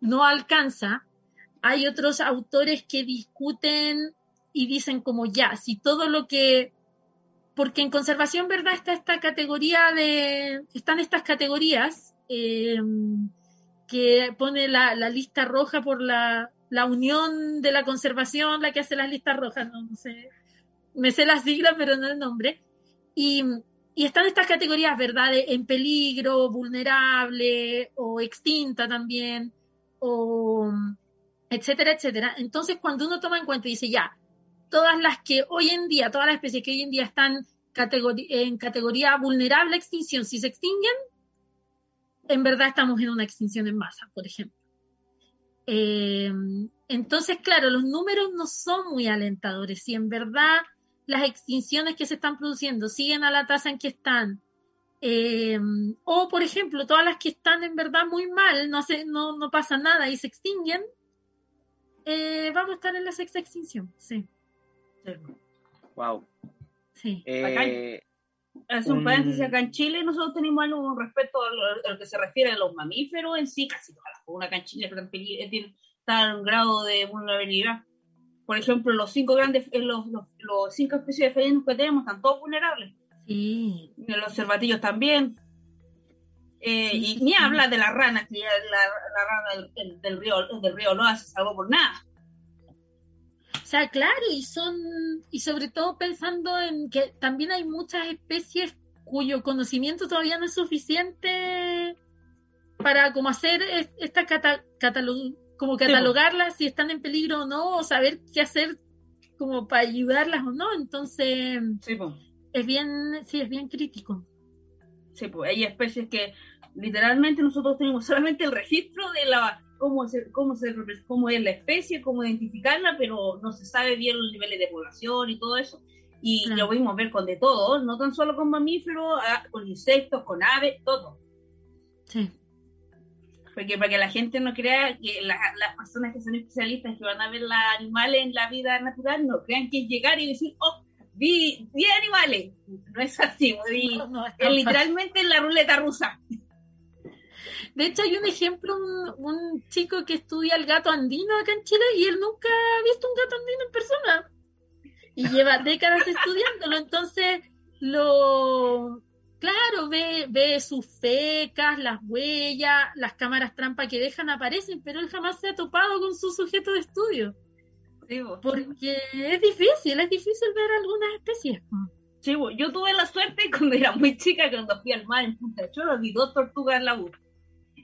no alcanza. Hay otros autores que discuten y dicen como ya, si todo lo que porque en conservación, ¿verdad? Está esta categoría de, están estas categorías eh, que pone la, lista roja por la, unión de la conservación, la que hace las listas rojas, no, sé, me sé las siglas, pero no el nombre. Y, y están estas categorías, ¿verdad? en peligro, vulnerable o extinta también, o etcétera, etcétera. Entonces, cuando uno toma en cuenta y dice, ya, todas las que hoy en día, todas las especies que hoy en día están en categoría vulnerable a extinción, si se extinguen, en verdad estamos en una extinción en masa, por ejemplo. Eh, entonces, claro, los números no son muy alentadores. Si en verdad las extinciones que se están produciendo siguen a la tasa en que están, eh, o por ejemplo, todas las que están en verdad muy mal, no, hace, no, no pasa nada y se extinguen, eh, vamos a estar en la sexta extinción, sí. Wow. Sí. Eh, Hace un, paréntesis, acá en Chile nosotros tenemos algo respecto a lo, que se refiere a los mamíferos en sí, casi todas las una acá en Chile está en grado de vulnerabilidad. Por ejemplo, los cinco grandes, eh, los, los, cinco especies de felinos que tenemos están todos vulnerables. Sí. Los cervatillos también. Eh, y ni habla de la rana, que la, la rana del, del, río, del río no hace algo por nada. O sea, claro, y son, y sobre todo pensando en que también hay muchas especies cuyo conocimiento todavía no es suficiente para como hacer esta como catalogarlas si están en peligro o no, o saber qué hacer como para ayudarlas o no. Entonces, es bien, sí, es bien crítico. Sí, pues hay especies que literalmente nosotros tenemos solamente el registro de la cómo, se, cómo, se, cómo es la especie, cómo identificarla, pero no se sabe bien los niveles de población y todo eso. Y lo pudimos ver con de todo, no tan solo con mamíferos, ah, con insectos, con aves, todo. Sí. Porque para que la gente no crea que las personas que son especialistas que van a ver los animales en la vida natural no crean que es llegar y decir, oh, vi 10 animales. No es así, es literalmente en la ruleta rusa. De hecho, hay un ejemplo, un, chico que estudia el gato andino acá en Chile y él nunca ha visto un gato andino en persona. Y lleva décadas estudiándolo. Entonces, lo. Claro, ve, ve sus fecas, las huellas, las cámaras trampa que dejan aparecen, pero él jamás se ha topado con su sujeto de estudio. Porque es difícil, es difícil ver algunas especies. Sí, yo tuve la suerte cuando era muy chica, cuando fui al mar en Punta Cholo, vi dos tortugas en la U.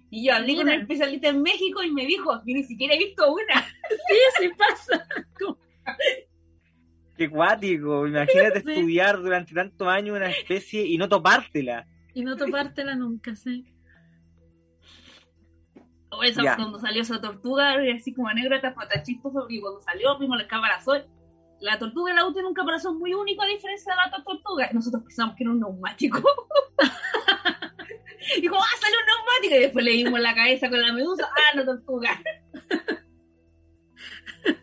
Y yo hablé con el especialista en México y me dijo, yo ni siquiera he visto una. sí, sí pasa. Qué cuático, imagínate estudiar durante tantos años una especie y no topártela. Y no topártela nunca, sí. O esa, cuando salió esa tortuga, así como fue tan chistoso, porque cuando salió, vimos la cámara sol. La tortuga la U tiene un caparazón muy único a diferencia de la otra tortuga. Nosotros pensamos que era un neumático. Y dijo, ah, salió un neumático. Y después le dimos la cabeza con la medusa, ah, no tortuga.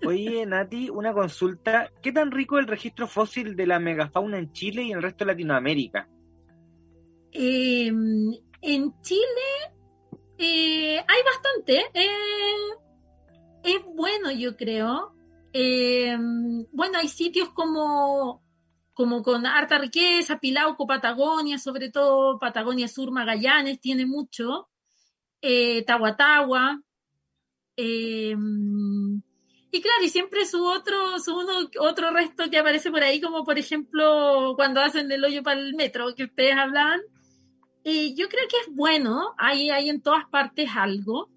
Oye, Nati, una consulta. ¿Qué tan rico es el registro fósil de la megafauna en Chile y en el resto de Latinoamérica? Em, en Chile eh, hay bastante. Eh, es bueno, yo creo. Em, bueno, hay sitios como como con harta riqueza, Pilauco, Patagonia, sobre todo Patagonia Sur, Magallanes, tiene mucho, eh, Tahuatahua, eh, y claro, y siempre su otro, su uno, otro resto que aparece por ahí, como por ejemplo cuando hacen el hoyo para el metro que ustedes hablan. Y yo creo que es bueno, hay, hay en todas partes algo.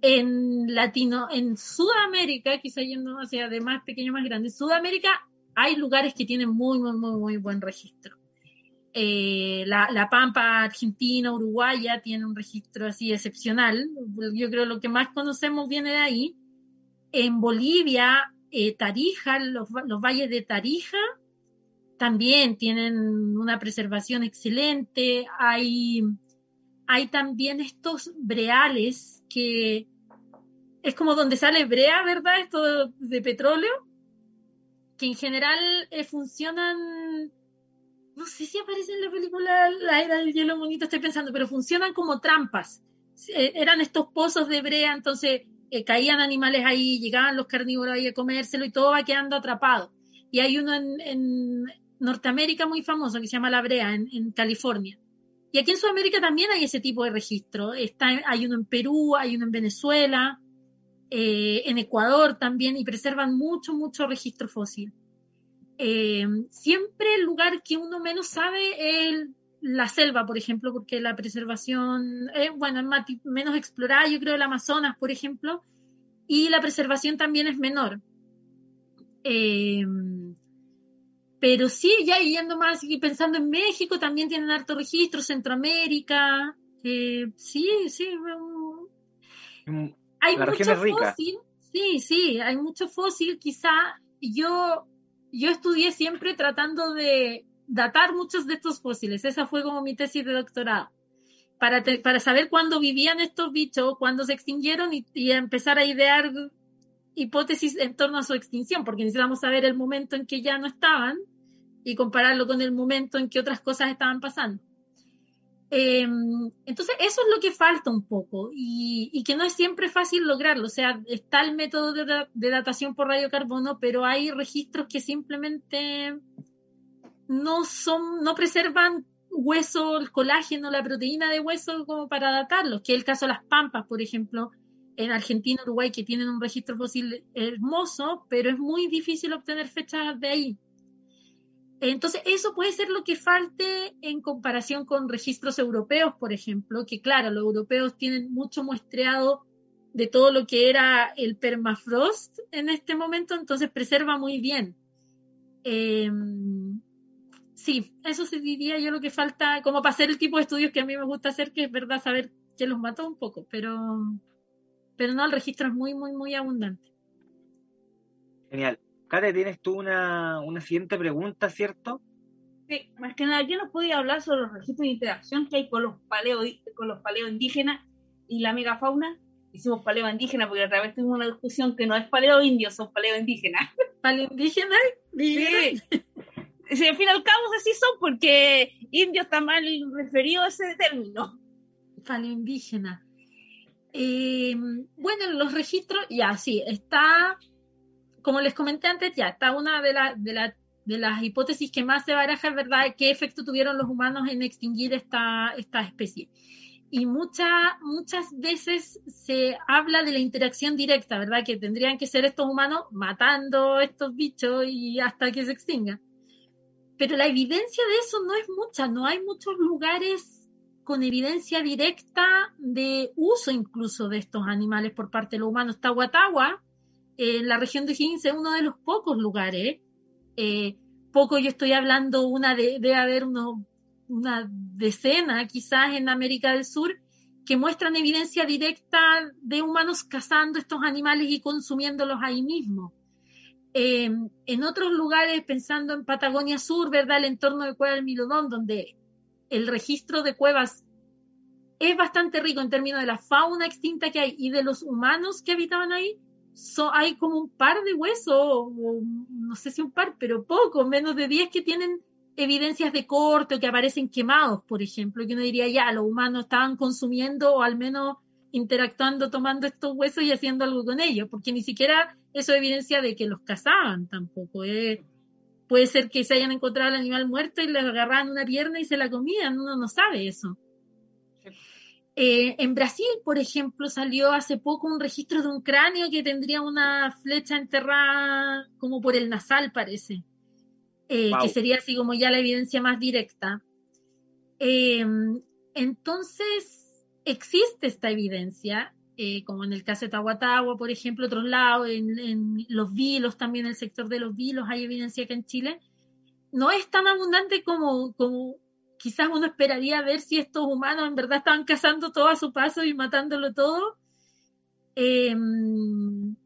En Latino, en Sudamérica, quizá yendo hacia de más pequeño, más grande, Sudamérica hay lugares que tienen muy, muy, muy, muy buen registro. Eh, la, la, Pampa argentina, uruguaya, tiene un registro así excepcional. Yo creo lo que más conocemos viene de ahí. En Bolivia, eh, Tarija, los, los, valles de Tarija, también tienen una preservación excelente. Hay, hay también estos breales que es como donde sale brea, ¿verdad? Esto de petróleo, que en general eh, funcionan, no sé si aparece en la película La Era del Hielo Bonito, estoy pensando, pero funcionan como trampas. Eh, eran estos pozos de brea, entonces eh, caían animales ahí, llegaban los carnívoros ahí a comérselo y todo va quedando atrapado. Y hay uno en, Norteamérica muy famoso que se llama La Brea, en, California. Y aquí en Sudamérica también hay ese tipo de registro. Está, hay uno en Perú, hay uno en Venezuela, eh, en Ecuador también, y preservan mucho, mucho registro fósil. Eh, siempre el lugar que uno menos sabe es la selva, por ejemplo, porque la preservación, eh, bueno, es menos explorada, yo creo, el Amazonas, por ejemplo, y la preservación también es menor. pero sí, ya yendo más y pensando en México, también tienen harto registro, Centroamérica, sí, sí. Mm, hay mucho fósil, sí, sí, hay mucho fósil, quizá yo, yo estudié siempre tratando de datar muchos de estos fósiles, esa fue como mi tesis de doctorado, para, para saber cuándo vivían estos bichos, cuándo se extinguieron y, y empezar a idear hipótesis en torno a su extinción, porque necesitamos saber el momento en que ya no estaban y compararlo con el momento en que otras cosas estaban pasando. Em, entonces, eso es lo que falta un poco y, que no es siempre fácil lograrlo. O sea, está el método de, datación por radiocarbono, pero hay registros que simplemente no son, no preservan hueso, el colágeno, la proteína de hueso como para datarlos, que es el caso de las pampas, por ejemplo, en Argentina, Uruguay, que tienen un registro fósil hermoso, pero es muy difícil obtener fechas de ahí. Entonces, eso puede ser lo que falte en comparación con registros europeos, por ejemplo, que claro, los europeos tienen mucho muestreado de todo lo que era el permafrost en este momento, entonces preserva muy bien. Em, sí, eso se diría yo lo que falta, como para hacer el tipo de estudios que a mí me gusta hacer, que es verdad saber que los mató un poco, pero, pero no, el registro es muy, muy, muy abundante. Genial. Kate, tienes tú una, siguiente pregunta, ¿cierto? Sí, más que nada, ¿qué nos podía hablar sobre los registros de interacción que hay con los paleo, con los paleo indígenas y la megafauna? Hicimos paleo indígena porque otra vez tuvimos una discusión que no es paleo indio, son paleo indígenas. ¿Paleo indígena? Sí. sí. al fin y al cabo así son porque indio está mal referido a ese término. Paleo indígena. Eh, bueno, los registros, ya sí, está como les comenté antes, ya está una de, de, de las hipótesis que más se baraja, verdad, qué efecto tuvieron los humanos en extinguir esta, esta especie. Y muchas muchas veces se habla de la interacción directa, ¿verdad? Que tendrían que ser estos humanos matando estos bichos y hasta que se extingan. Pero la evidencia de eso no es mucha, no hay muchos lugares con evidencia directa de uso incluso de estos animales por parte de los humanos. Tahuatahua, en la región de Higgins es uno de los pocos lugares. Eh, poco yo estoy hablando, una de, debe haber una decena quizás en América del Sur que muestran evidencia directa de humanos cazando estos animales y consumiéndolos ahí mismo. Eh, en otros lugares, pensando en Patagonia Sur, ¿verdad? El entorno de Cueva del Milodón, donde el registro de cuevas es bastante rico en términos de la fauna extinta que hay y de los humanos que habitaban ahí, hay como un par de huesos, no sé si un par, pero poco, menos de 10 que tienen evidencias de corte o que aparecen quemados, por ejemplo, que uno diría, ya, los humanos estaban consumiendo o al menos interactuando, tomando estos huesos y haciendo algo con ellos, porque ni siquiera eso es evidencia de que los cazaban tampoco. Eh. Puede ser que se hayan encontrado el animal muerto y le agarraban una pierna y se la comían, uno no sabe eso. Eh, en Brasil, por ejemplo, salió hace poco un registro de un cráneo que tendría una flecha enterrada como por el nasal, parece, eh, que sería así como ya la evidencia más directa. Eh, entonces, existe esta evidencia, como en el caso de Tahuatahua, por ejemplo, otros lados, en, los vilos, también en el sector de los vilos hay evidencia que en Chile no es tan abundante como, como quizás uno esperaría ver si estos humanos en verdad estaban cazando todo a su paso y matándolo todo. Em,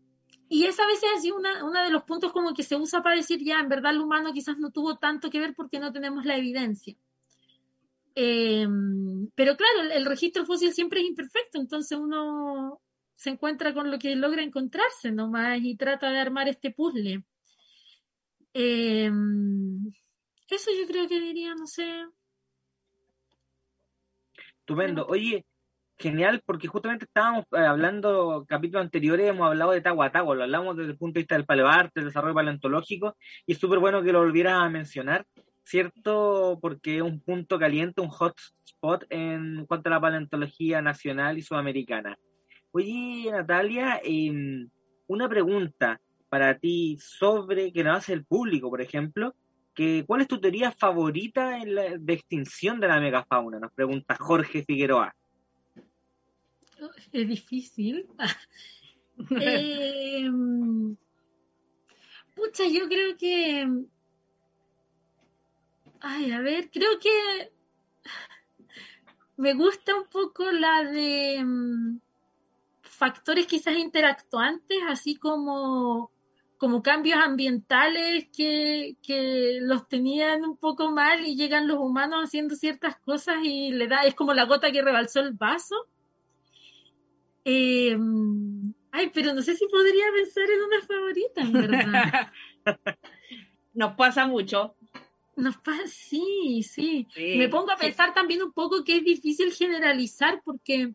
y esa a veces ha uno de los puntos como que se usa para decir ya, en verdad el humano quizás no tuvo tanto que ver porque no tenemos la evidencia. Em, pero claro, el, registro fósil siempre es imperfecto, entonces uno se encuentra con lo que logra encontrarse nomás y trata de armar este puzzle. Em, eso yo creo que diría, no sé. Estupendo. Oye, genial, porque justamente estábamos eh, hablando, capítulos anteriores hemos hablado de Tahuatahua, lo hablamos desde el punto de vista del paleoarte, del desarrollo paleontológico, y es súper bueno que lo volviera a mencionar, ¿cierto? Porque es un punto caliente, un hot spot en cuanto a la paleontología nacional y sudamericana. Oye, Natalia, em, una pregunta para ti sobre que nos hace el público, por ejemplo, que ¿cuál es tu teoría favorita en la, de extinción de la megafauna? Nos pregunta Jorge Figueroa. Es difícil. eh, pucha, yo creo que. Ay, a ver, creo que me gusta un poco la de mm, factores quizás interactuantes, así como, como cambios ambientales que, que, los tenían un poco mal y llegan los humanos haciendo ciertas cosas y le da, es como la gota que rebalsó el vaso. Eh, ay, pero no sé si podría pensar en una favorita, en verdad. Nos pasa mucho. Nos pasa, sí, sí, Me pongo a pensar también un poco que es difícil generalizar porque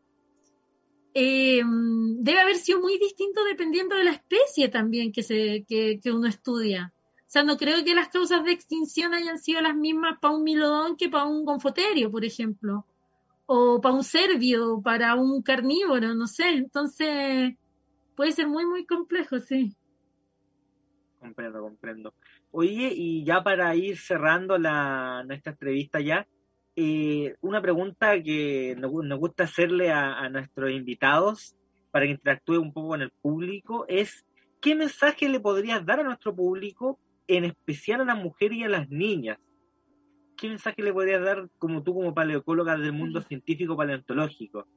eh, debe haber sido muy distinto dependiendo de la especie también que, se, que, que uno estudia. O sea, no creo que las causas de extinción hayan sido las mismas para un milodón que para un gonfoterio, por ejemplo o para un cervio, para un carnívoro, no sé. Entonces, puede ser muy, muy complejo, sí. Comprendo, comprendo. Oye, y ya para ir cerrando la, nuestra entrevista ya, eh, una pregunta que nos, gusta hacerle a, a, nuestros invitados para que interactúe un poco con el público es, ¿qué mensaje le podrías dar a nuestro público, en especial a las mujeres y a las niñas, ¿qué mensaje le podrías dar como tú como paleocóloga del mundo científico paleontológico?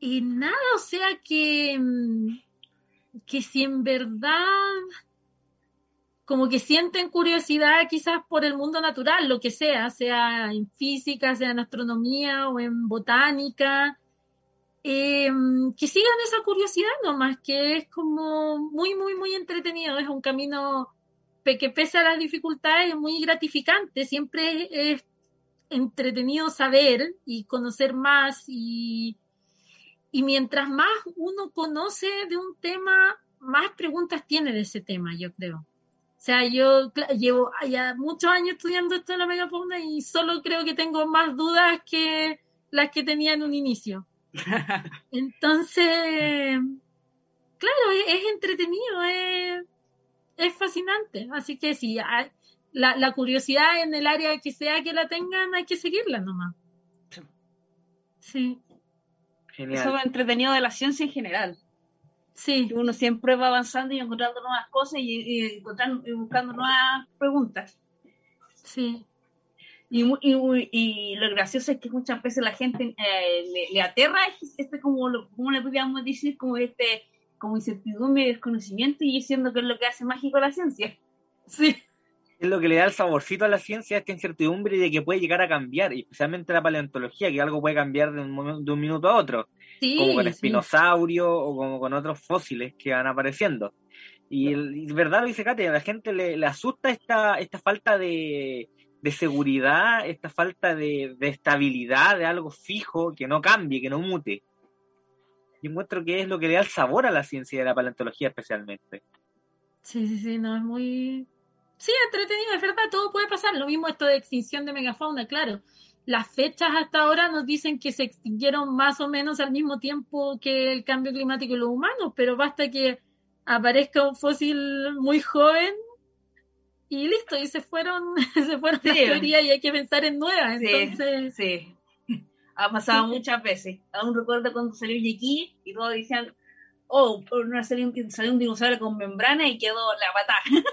Y nada, o sea que, mm, que si en verdad como que sienten curiosidad quizás por el mundo natural, lo que sea, sea en física, sea en astronomía o en botánica, eh, que sigan esa curiosidad nomás, que es como muy, muy, muy entretenido, es un camino que pese a las dificultades es muy gratificante, siempre es entretenido saber y conocer más y, y mientras más uno conoce de un tema, más preguntas tiene de ese tema, yo creo. O sea, yo llevo ya muchos años estudiando esto de la megafauna y solo creo que tengo más dudas que las que tenía en un inicio. Entonces, claro, es, es entretenido, es, es fascinante. Así que sí, la, la, curiosidad en el área que sea que la tengan, hay que seguirla nomás. Sí. Genial. Eso es entretenido de la ciencia en general. Sí. Uno siempre va avanzando y encontrando nuevas cosas y, buscando nuevas preguntas. Sí. Y, y, y, lo gracioso es que muchas veces la gente eh, le, aterra este como, como le podríamos decir, como este como incertidumbre y desconocimiento y diciendo que es lo que hace mágico la ciencia. Sí. Es lo que le da el saborcito a la ciencia, esta incertidumbre y de que puede llegar a cambiar, y especialmente la paleontología, que algo puede cambiar de un, de un minuto a otro, como con espinosaurio o como con otros fósiles que van apareciendo. Y, es verdad lo dice Katia, a la gente le, asusta esta, esta falta de, de seguridad, esta falta de, de, estabilidad, de algo fijo, que no cambie, que no mute y muestro que es lo que le da el sabor a la ciencia y a la paleontología especialmente. Sí, sí, sí, no, es muy... Sí, entretenido, es verdad, todo puede pasar. Lo mismo esto de extinción de megafauna, claro. Las fechas hasta ahora nos dicen que se extinguieron más o menos al mismo tiempo que el cambio climático y los humanos, pero basta que aparezca un fósil muy joven y listo, y se fueron, se fueron las teorías y hay que pensar en nuevas. Entonces, sí ha pasado muchas veces. Aún recuerdo cuando salió Yeki y todos decían, oh, salió un, salió un dinosaurio con membrana y quedó la patada.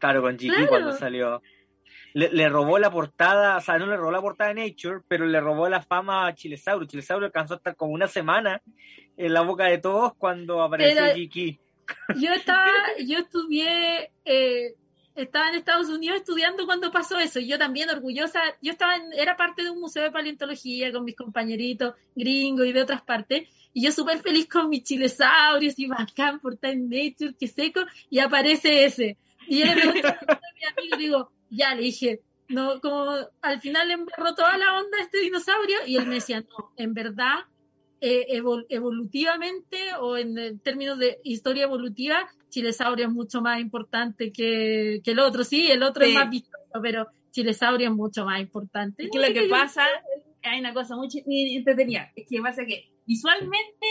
Claro, con Yeki cuando salió. Le, robó la portada, o sea, no le robó la portada de Nature, pero le robó la fama a Chilesauro. Chilesauro alcanzó a estar como una semana en la boca de todos cuando apareció Jiki. Yo estaba, yo estudié, eh, estaba en Estados Unidos estudiando cuando pasó eso. Yo también orgullosa, yo estaba en, era parte de un museo de paleontología con mis compañeritos gringos y de otras partes. Y yo súper feliz con mis chilesaurios y bacán por Time Nature, que seco, y aparece ese. Y yo le pregunto a mi amigo, digo, ya le dije, no, como al final le embarró toda la onda este dinosaurio, y él me decía, no, en verdad, eh, evolutivamente o en términos de historia evolutiva, Chilesaurio es mucho más importante que, que el otro. Sí, el otro es más vistoso, pero Chilesaurio es mucho más importante. que lo que, pasa, hay una cosa muy entretenida, es que pasa que visualmente,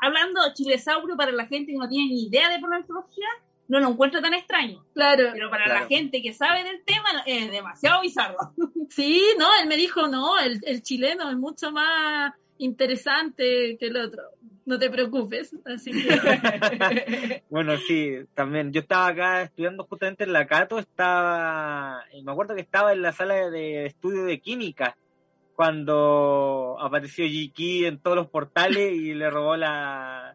hablando de Chilesaurio para la gente que no tiene ni idea de paleontología, no lo encuentra tan extraño. Claro. Pero para la gente que sabe del tema es demasiado bizarro. Sí, no, él me dijo, no, el, el chileno es mucho más interesante que el otro no te preocupes. Así que... bueno, sí, también. Yo estaba acá estudiando justamente en la Cato, estaba, y me acuerdo que estaba en la sala de estudio de química cuando apareció Jiki en todos los portales y le robó la,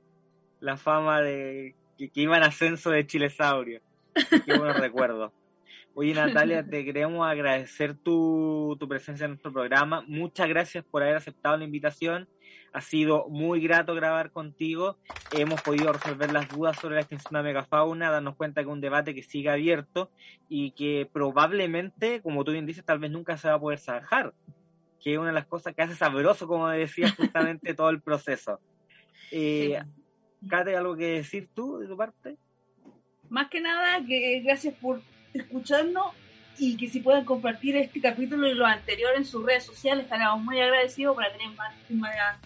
la fama de que, iba en ascenso de Chilesaurio. Qué buenos recuerdos. Oye, Natalia, te queremos agradecer tu, tu presencia en nuestro programa. Muchas gracias por haber aceptado la invitación ha sido muy grato grabar contigo. Hemos podido resolver las dudas sobre la extensión de megafauna, darnos cuenta que es un debate que sigue abierto y que probablemente, como tú bien dices, tal vez nunca se va a poder zanjar, que es una de las cosas que hace sabroso, como decías, justamente todo el proceso. Eh, Kate, ¿algo que decir tú de tu parte? Más que nada, que gracias por escucharnos y que si pueden compartir este capítulo y lo anterior en sus redes sociales, estaremos muy agradecidos para tener más, más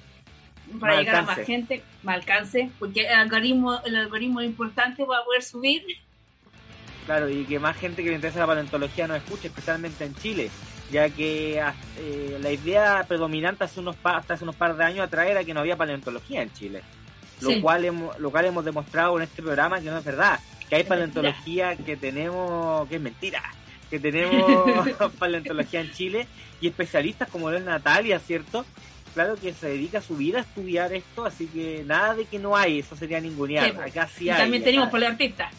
para llegar a más gente, más alcance, porque el algoritmo, el algoritmo es importante para poder subir. Claro, y que más gente que le interesa la paleontología nos escuche, especialmente en Chile, ya que eh, la idea predominante hace unos, hasta hace unos par de años atrás era que no había paleontología en Chile. Lo, cual hemos, lo cual hemos demostrado en este programa que no es verdad, que hay paleontología que tenemos, que es mentira, que tenemos paleontología en Chile y especialistas como es Natalia, ¿cierto? claro que se dedica su vida a estudiar esto, así que nada de que no hay, eso sería ningunear. Pues. Acá sí y hay. También tenemos paleoartistas.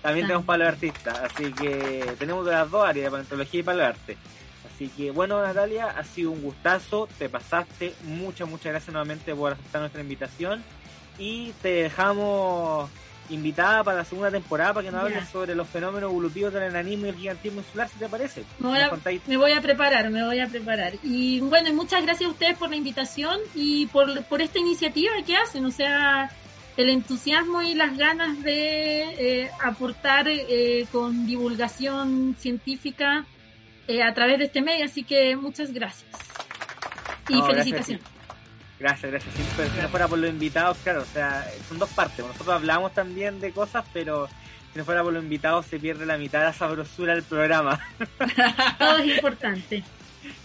También tenemos paleoartistas, así que tenemos de las dos áreas, paleontología y paleoarte. Así que bueno, Natalia, ha sido un gustazo, te pasaste. Muchas, muchas gracias nuevamente por aceptar nuestra invitación. Y te dejamos invitada para la segunda temporada para que nos hables sobre los fenómenos evolutivos del enanismo y el gigantismo insular, si te parece. Me voy, a, preparar, me voy a preparar. Y bueno, muchas gracias a ustedes por la invitación y por, por esta iniciativa que hacen, o sea, el entusiasmo y las ganas de eh, aportar eh, con divulgación científica eh, a través de este medio, así que muchas gracias. Y felicitaciones. Gracias, gracias. Si no fuera por los invitados, claro, o sea, son dos partes. Nosotros hablamos también de cosas, pero si no fuera por los invitados se pierde la mitad de la sabrosura del programa. Todo es importante.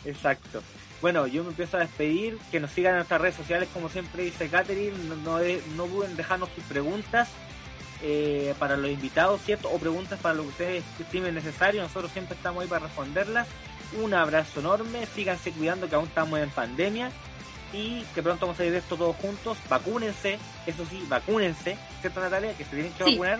Exacto. Bueno, yo me empiezo a despedir, que nos sigan en nuestras redes sociales, como siempre dice Katherine, no, no, no duden dejarnos sus preguntas eh, para los invitados, ¿cierto? O preguntas para lo que ustedes estimen necesario, nosotros siempre estamos ahí para responderlas. Un abrazo enorme, síganse cuidando que aún estamos en pandemia y que pronto vamos a ir de esto todos juntos. Vacúnense, eso sí, vacúnense, ¿cierto Natalia? Que se tienen que vacunar.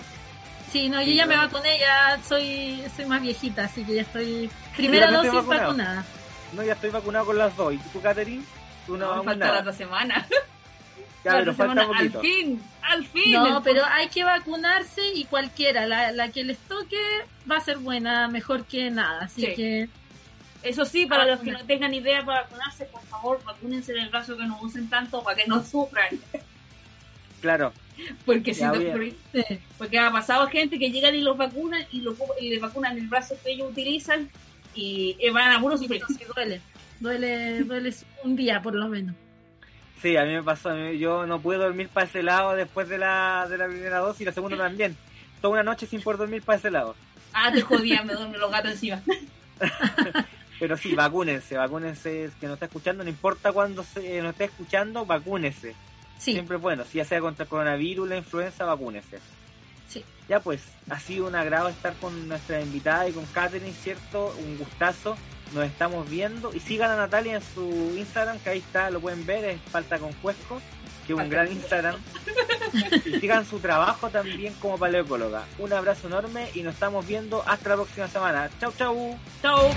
Sí, no, yo ya me vacuné, ya soy, soy más viejita, así que ya estoy primera dosis vacunada. No, ya estoy vacunado con las dos. ¿Y tú, Catherine? Tú no, no falta las dos semanas. Ya, pero falta poquito. Al fin, al fin. No, pero hay que vacunarse y cualquiera, la, la que les toque va a ser buena, mejor que nada. Así que eso sí, para los que no tengan idea para vacunarse, por favor, vacúnense en el caso que no usen tanto para que no sufran. Claro. Porque si no, porque ha pasado gente que llegan y los vacunan y, lo, y les vacunan el brazo que ellos utilizan y van a puros y duele. Duele, duele un día por lo menos. Sí, a mí me pasó, yo no pude dormir para ese lado después de la, de la primera dosis y la segunda también. Toda una noche sin poder dormir para ese lado. Ah, te jodía, me duermen los gatos encima. Pero sí, vacúnense, vacúnense, que nos está escuchando, no importa cuándo se, nos esté escuchando, vacúnese. Siempre bueno, si ya sea contra el coronavirus, la influenza, vacúnese. Sí. Ya pues, ha sido un agrado estar con nuestra invitada y con Catherine, ¿cierto? Un gustazo. Nos estamos viendo. Y sigan a Natalia en su Instagram, que ahí está, lo pueden ver, es Falta con Cuesco, que es un gran Instagram. y sigan su trabajo también como paleoecóloga. Un abrazo enorme y nos estamos viendo hasta la próxima semana. Chau, chau. Chau.